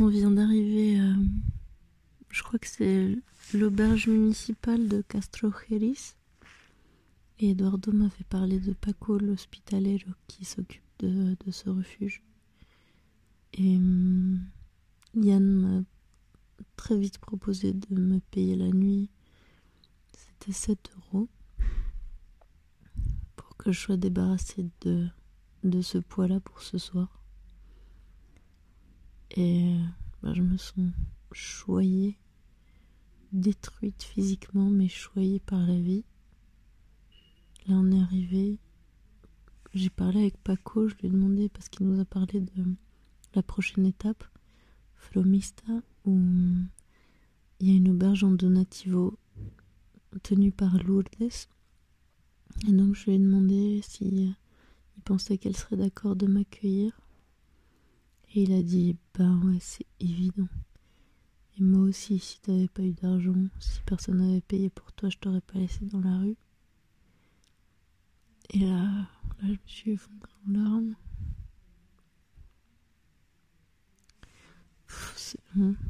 On vient d'arriver, euh, je crois que c'est l'auberge municipale de Castrojeris. Et Eduardo m'avait parlé de Paco, l'hospitalero qui s'occupe de, ce refuge. Et hum, Yann m'a très vite proposé de me payer la nuit. C'était 7 euros pour que je sois débarrassée de, de ce poids-là pour ce soir. Et bah, je me sens choyée, détruite physiquement, mais choyée par la vie. Là, on est arrivé. J'ai parlé avec Paco, je lui ai demandé, parce qu'il nous a parlé de la prochaine étape, Flomista, où il y a une auberge en donativo tenue par Lourdes. Et donc, je lui ai demandé si il pensait qu'elle serait d'accord de m'accueillir. Et il a dit Bah ouais, c'est évident. Et moi aussi, si t'avais pas eu d'argent, si personne n'avait payé pour toi, je t'aurais pas laissé dans la rue. Et là, là je me suis effondrée en larmes.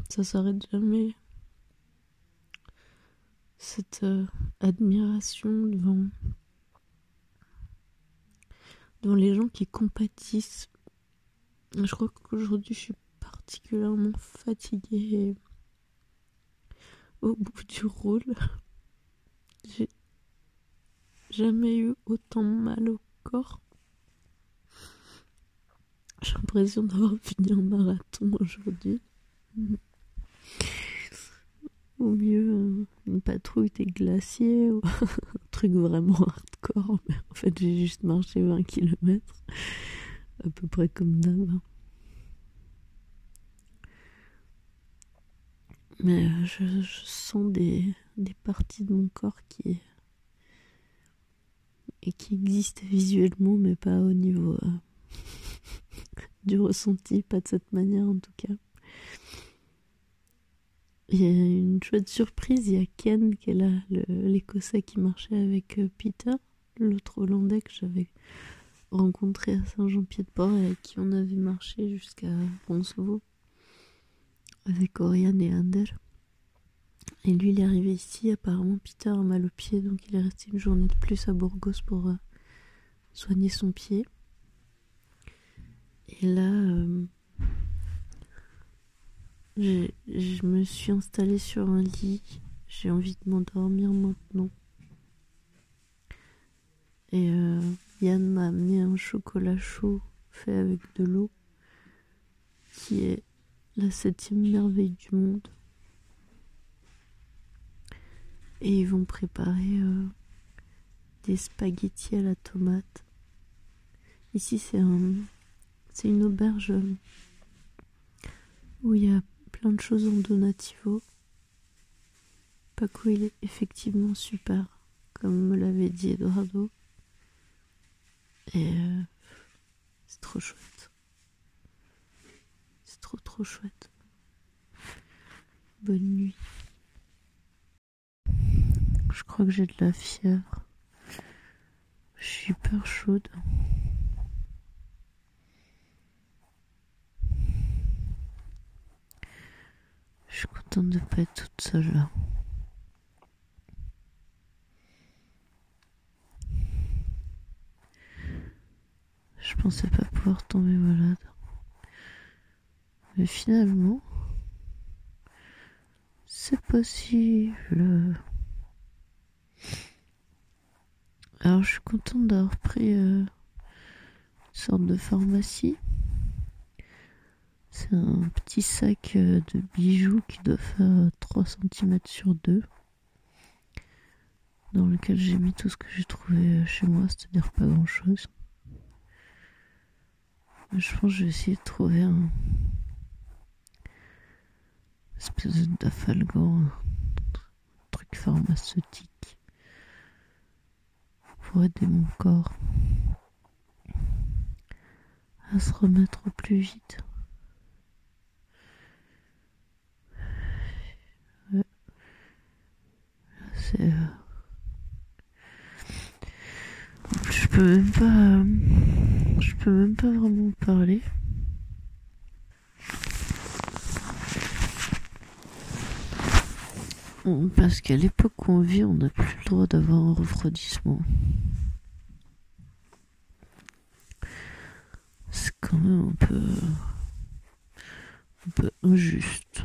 ça s'arrête jamais. Cette euh, admiration devant, devant les gens qui compatissent je crois qu'aujourd'hui je suis particulièrement fatiguée au bout du rôle. J'ai jamais eu autant mal au corps. J'ai l'impression d'avoir fini un marathon aujourd'hui. Au mieux, euh, une patrouille des glaciers ou un truc vraiment hardcore. Mais en fait, j'ai juste marché 20 km à peu près comme d'hab. Mais euh, je, sens des, parties de mon corps qui existent visuellement, mais pas au niveau euh, du ressenti, pas de cette manière en tout cas. Il y a une chouette surprise, il y a Ken qui est là, l'écossais qui marchait avec euh, Peter, l'autre hollandais que j'avais rencontré à Saint-Jean-Pied-de-Port avec qui on avait marché jusqu'à Ronceau avec Oriane et Ander. Et lui, il est arrivé ici. Apparemment, Peter a mal au pied, donc il est resté une journée de plus à Burgos pour euh, soigner son pied. Et là, euh, je me suis installée sur un lit. J'ai envie de m'endormir maintenant. Et euh, Yann m'a amené un chocolat chaud fait avec de l'eau, qui est la septième merveille du monde. Et ils vont préparer euh, des spaghettis à la tomate. Ici, c'est un, une auberge où il y a plein de choses en donativo. Paco, il est effectivement super, comme me l'avait dit Eduardo. Et euh, c'est trop chouette. C'est trop trop chouette. Bonne nuit. Je crois que j'ai de la fièvre. Je suis hyper chaude. Je suis contente de pas être toute seule là. Je pensais pas pouvoir tomber malade. Mais finalement, c'est possible. Alors je suis contente d'avoir pris euh, une sorte de pharmacie. C'est un petit sac euh, de bijoux qui doit faire 3 cm sur 2 dans lequel j'ai mis tout ce que j'ai trouvé chez moi, c'est-à-dire pas grand-chose. Je pense que je vais essayer de trouver un espèce d'afalgan, truc pharmaceutique pour aider mon corps à se remettre au plus vite. C'est. Euh, je peux même pas peux même pas vraiment parler. Parce qu'à l'époque où on vit, on n'a plus le droit d'avoir un refroidissement. C'est quand même un peu, un peu injuste.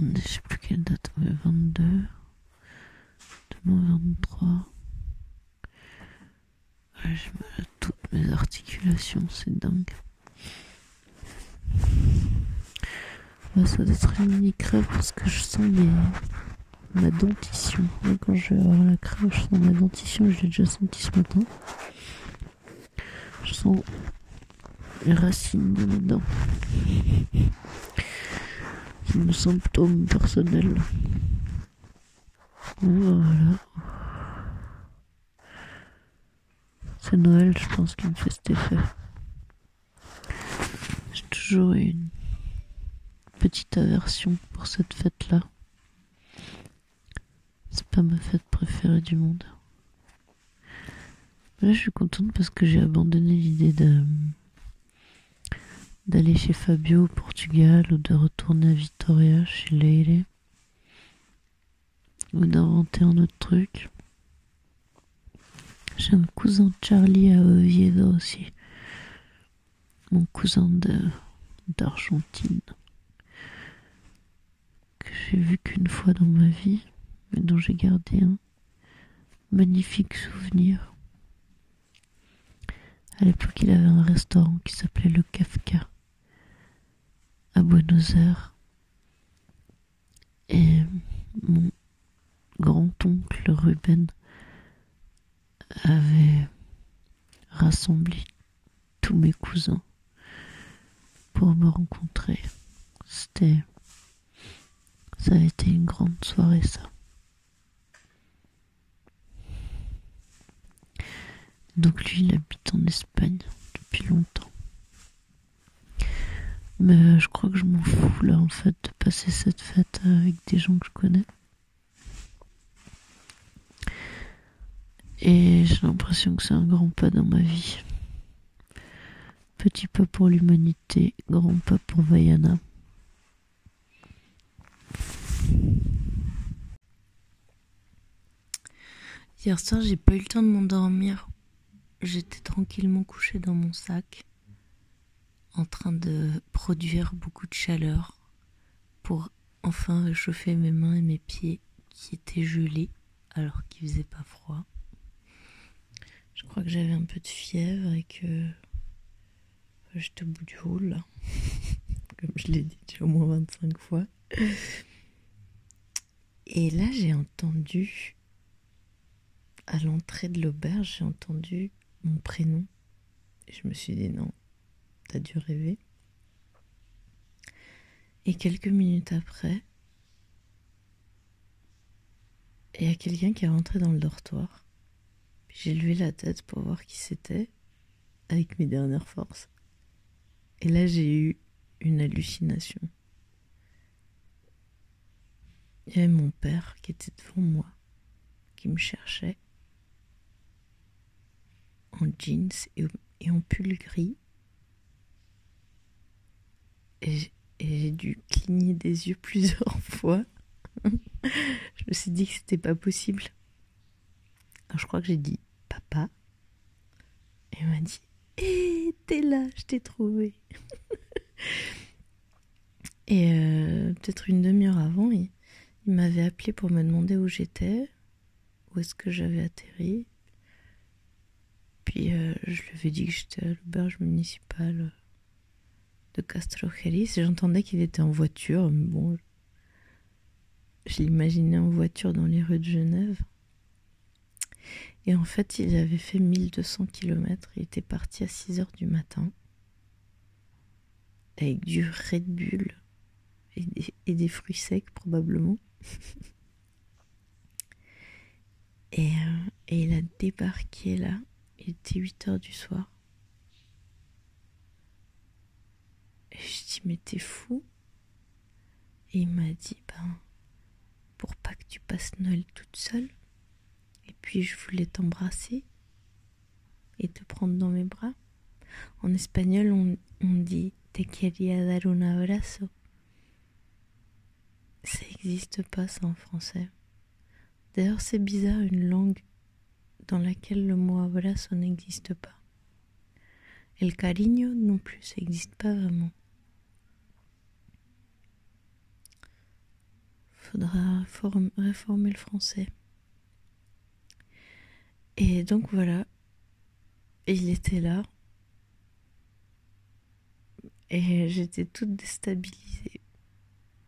On ne sait plus quelle date, on est 22, demain 23. J'ai mal à toutes mes articulations, c'est dingue. Bah, ça doit être une mini crève parce que je sens ma dentition. quand je vais avoir la crève, je sens ma dentition, je l'ai déjà senti ce matin. Je sens les racines de mes dents. C'est mon symptôme personnel. Voilà. Noël, je pense, qui me fait cet effet. J'ai toujours une petite aversion pour cette fête-là. C'est pas ma fête préférée du monde. là, je suis contente parce que j'ai abandonné l'idée d'aller chez Fabio au Portugal ou de retourner à Vitoria chez Leire ou d'inventer un autre truc. J'ai un cousin Charlie à Oviedo aussi. Mon cousin d'Argentine j'ai vu qu'une fois dans ma vie, mais dont j'ai gardé un magnifique souvenir. À l'époque, il avait un restaurant qui s'appelait le Kafka à Buenos Aires. Et mon grand-oncle Ruben avait rassemblé tous mes cousins pour me rencontrer. C'était ça a été une grande soirée, ça. Donc lui, il habite en Espagne depuis longtemps. Mais je crois que je m'en fous là en fait de passer cette fête avec des gens que je connais. Et j'ai l'impression que c'est un grand pas dans ma vie. Petit pas pour l'humanité, grand pas pour Vaiana. Hier soir, j'ai pas eu le temps de m'endormir. J'étais tranquillement couchée dans mon sac, en train de produire beaucoup de chaleur pour enfin réchauffer mes mains et mes pieds qui étaient gelés alors qu'il faisait pas froid. Je crois que j'avais un peu de fièvre et que j'étais au bout du rôle, comme je l'ai dit au moins 25 fois. Et là, j'ai entendu à l'entrée de l'auberge, j'ai entendu mon prénom. Et je me suis dit non, t'as dû rêver. Et quelques minutes après, il y a quelqu'un qui est rentré dans le dortoir. J'ai levé la tête pour voir qui c'était, avec mes dernières forces. Et là, j'ai eu une hallucination. Il y avait mon père qui était devant moi, qui me cherchait en jeans et, en pull gris. Et j'ai dû cligner des yeux plusieurs fois. je me suis dit que c'était pas possible. Je crois que j'ai dit papa. Et il m'a dit Hé, eh, t'es là, je t'ai trouvé. et euh, peut-être une demi-heure avant, il, m'avait appelé pour me demander où j'étais, où est-ce que j'avais atterri. Puis euh, je lui avais dit que j'étais à l'auberge municipale de Castrojeris. J'entendais qu'il était en voiture, mais bon, je l'imaginais en voiture dans les rues de Genève. Et en fait, il avait fait 1200 km. Il était parti à 6 heures du matin. Avec du Red Bull et des, fruits secs, probablement. et, euh, et il a débarqué là il était 8 heures du soir. Et je dis, mais t'es fou Et il m'a dit, ben, pour pas que tu passes Noël toute seule. Et puis je voulais t'embrasser et te prendre dans mes bras. En espagnol, on, dit te quería dar un abrazo. Ça n'existe pas ça en français. D'ailleurs, c'est bizarre une langue dans laquelle le mot abrazo n'existe pas. Et le cariño non plus, ça n'existe pas vraiment. Faudra réformer le français. Et donc voilà, il était là. Et j'étais toute déstabilisée.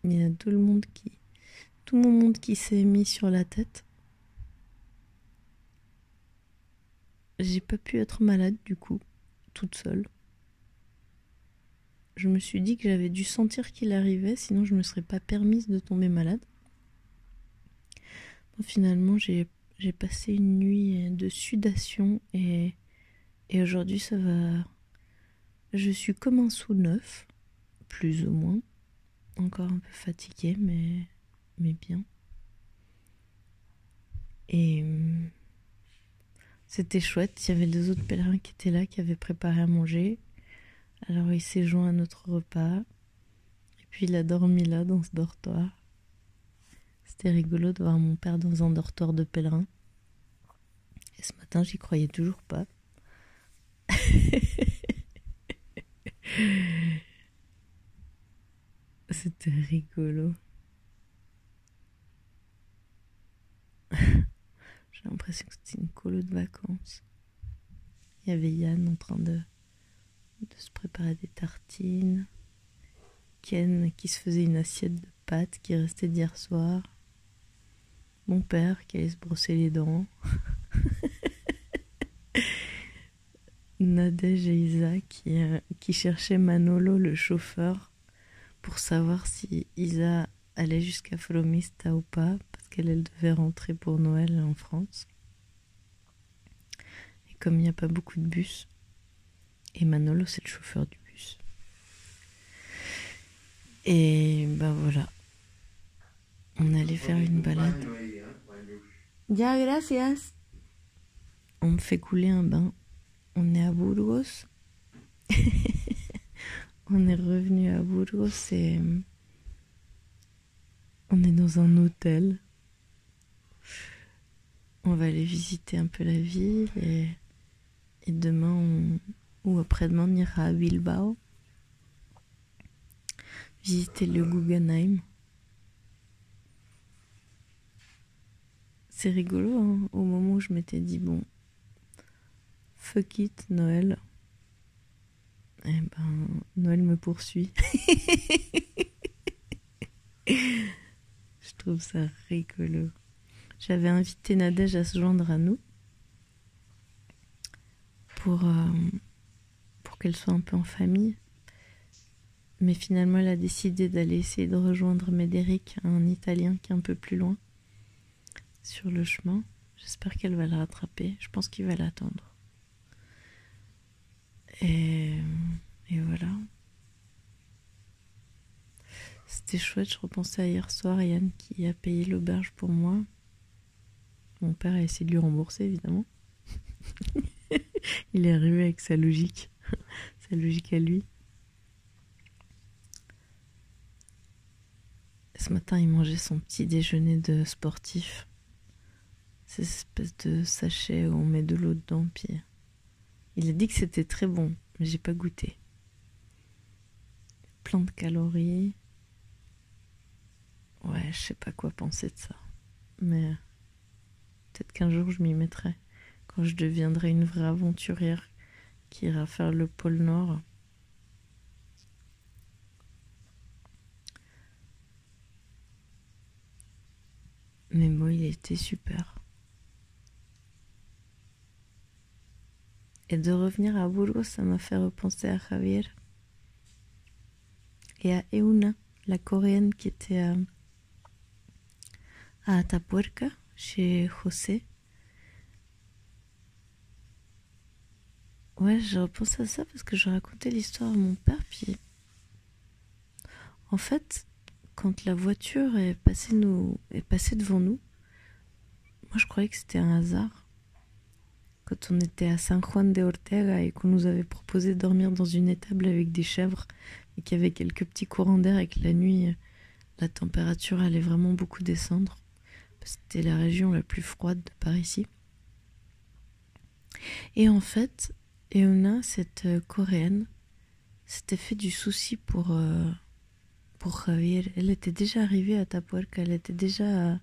Il y a tout le monde qui. Tout mon monde qui s'est mis sur la tête. J'ai pas pu être malade du coup, toute seule. Je me suis dit que j'avais dû sentir qu'il arrivait, sinon je me serais pas permise de tomber malade. finalement, j'ai passé une nuit de sudation et, aujourd'hui ça va. Je suis comme un sous neuf, plus ou moins. Encore un peu fatiguée, mais, mais bien. Et c'était chouette. Il y avait deux autres pèlerins qui étaient là, qui avaient préparé à manger. Alors il s'est joint à notre repas. Et puis il a dormi là, dans ce dortoir. C'était rigolo de voir mon père dans un dortoir de pèlerin. Et ce matin, j'y croyais toujours pas. C'était rigolo. J'ai l'impression que c'était une colo de vacances. Il y avait Yann en train de, de se préparer des tartines. Ken qui se faisait une assiette de pâtes qui restait d'hier soir. Mon père qui allait se brosser les dents. Nadège et Isa qui, euh, qui cherchaient Manolo, le chauffeur, pour savoir si Isa allait jusqu'à Folomista ou pas, parce qu'elle devait rentrer pour Noël en France. Et comme il n'y a pas beaucoup de bus, et Manolo c'est le chauffeur du bus. Et ben voilà. On allait faire une balade. Ya, gracias. On me fait couler un bain. On est à Burgos. on est revenu à Burgos et on est dans un hôtel. On va aller visiter un peu la ville et, demain ou après-demain on ira à Bilbao visiter le Guggenheim. C'est rigolo hein, au moment où je m'étais dit bon fuck it Noël. Eh ben Noël me poursuit. Je trouve ça rigolo. J'avais invité Nadège à se joindre à nous euh, pour qu'elle soit un peu en famille. Mais finalement, elle a décidé d'aller essayer de rejoindre Médéric, un Italien qui est un peu plus loin, sur le chemin. J'espère qu'elle va le rattraper. Je pense qu'il va l'attendre. Et, voilà. C'était chouette, je repensais à hier soir, Yann qui a payé l'auberge pour moi. Mon père a essayé de lui rembourser, évidemment. il est arrivé avec sa logique, sa logique à lui. Ce matin, il mangeait son petit déjeuner de sportif. Espèce de sachet où on met de l'eau dedans, puis il a dit que c'était très bon, mais j'ai pas goûté. Plein de calories. Ouais, je sais pas quoi penser de ça. Mais peut-être qu'un jour je m'y mettrai. Quand je deviendrai une vraie aventurière qui ira faire le pôle Nord. Mais moi, il était super. Et de revenir à Burgos, ça m'a fait repenser à Javier et à Euna, la coréenne qui était à à Atapuerca, chez José. Ouais, je repense à ça parce que je racontais l'histoire à mon père, puis en fait, quand la voiture est passée, nous, est passée devant nous, moi je croyais que c'était un hasard. Quand on était à San Juan de Ortega et qu'on nous avait proposé de dormir dans une étable avec des chèvres et qu'il y avait quelques petits courants d'air et que la nuit la température allait vraiment beaucoup descendre. C'était la région la plus froide de par ici. Et en fait, Euna, cette euh, coréenne, s'était fait du souci pour, euh, pour Javier. Elle était déjà arrivée à Tapuerca, elle était déjà,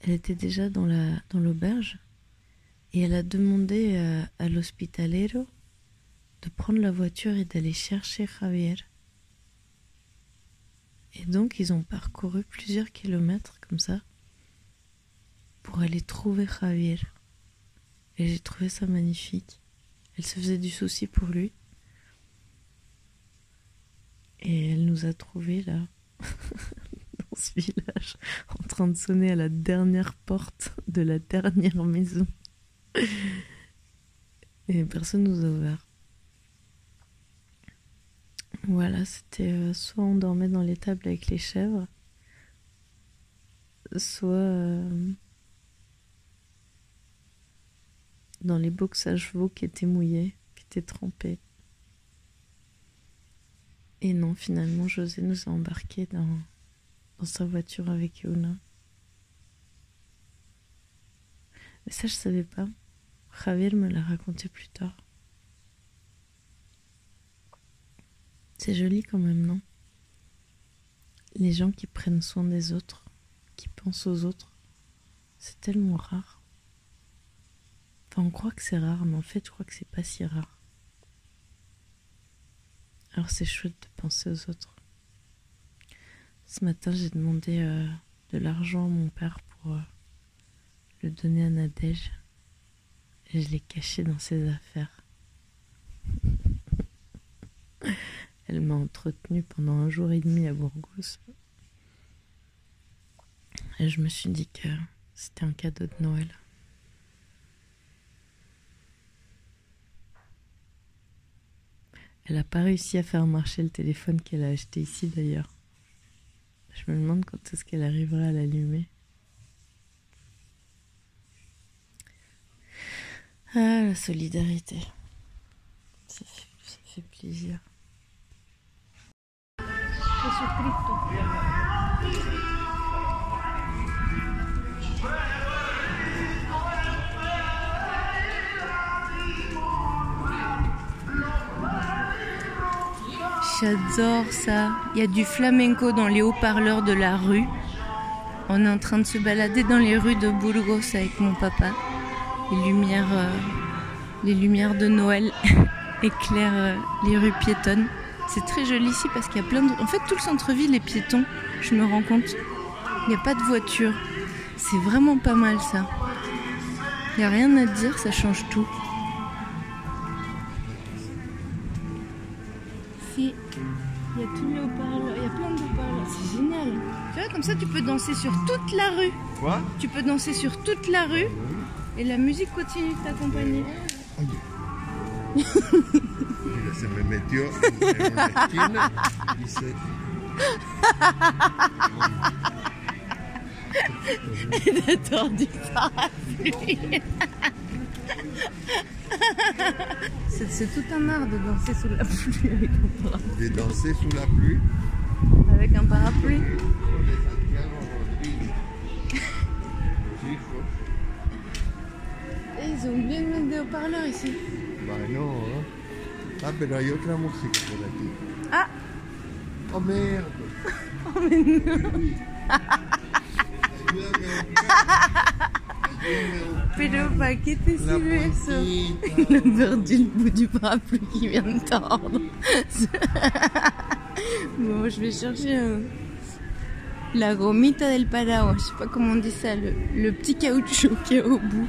elle était déjà dans la dans l'auberge et elle a demandé à, euh, à l'hospitalero de prendre la voiture et d'aller chercher Javier. Et donc ils ont parcouru plusieurs kilomètres comme ça pour aller trouver Javier. Et j'ai trouvé ça magnifique. Elle se faisait du souci pour lui. Et elle nous a trouvés là, dans ce village, en train de sonner à la dernière porte de la dernière maison. Et personne nous a ouvert. Voilà, c'était euh, soit on dormait dans l'étable avec les chèvres, soit euh, dans les box à chevaux qui étaient mouillés, qui étaient trempés. Et non, finalement, José nous a embarqués dans, dans sa voiture avec Yona. Mais ça, je savais pas. Javier me l'a raconté plus tard. C'est joli quand même, non? Les gens qui prennent soin des autres, qui pensent aux autres, c'est tellement rare. Enfin, on croit que c'est rare, mais en fait, je crois que c'est pas si rare. Alors c'est chouette de penser aux autres. Ce matin, j'ai demandé euh, de l'argent à mon père pour euh, le donner à Nadège. Je l'ai caché dans ses affaires. Elle m'a entretenue pendant un jour et demi à Burgos. Et je me suis dit que c'était un cadeau de Noël. Elle n'a pas réussi à faire marcher le téléphone qu'elle a acheté ici d'ailleurs. Je me demande quand est-ce qu'elle arrivera à l'allumer. Ah, la solidarité. Ça fait, ça fait plaisir. J'adore ça. Il y a du flamenco dans les haut-parleurs de la rue. On est en train de se balader dans les rues de Burgos avec mon papa. Les lumières, euh, les lumières de Noël éclairent euh, les rues piétonnes. C'est très joli ici parce qu'il y a plein de... En fait, tout le centre-ville est piéton, je me rends compte. Il n'y a pas de voiture. C'est vraiment pas mal ça. Il n'y a rien à dire, ça change tout. Si, il y a tous les haut-parleurs, il y a plein de haut-parleurs, c'est génial. Tu vois, comme ça tu peux danser sur toute la rue. Quoi? Tu peux danser sur toute la rue et la musique continue de t'accompagner. se me metió en una esquina y se... Il a tordu c'est tout un art de danser sous la pluie avec un parapluie. de danser sous la pluie. Avec un parapluie. Pero hay otra música por aquí. Ah Oh merde. Oh mais non Pero ¿para qué te la sirve eso? puntita. Il a perdu le bout du parapluie qui vient de tordre. bon, je vais chercher un- la gomita del paraguas. Je sais pas comment on dit ça, le, le petit caoutchouc qui est au bout.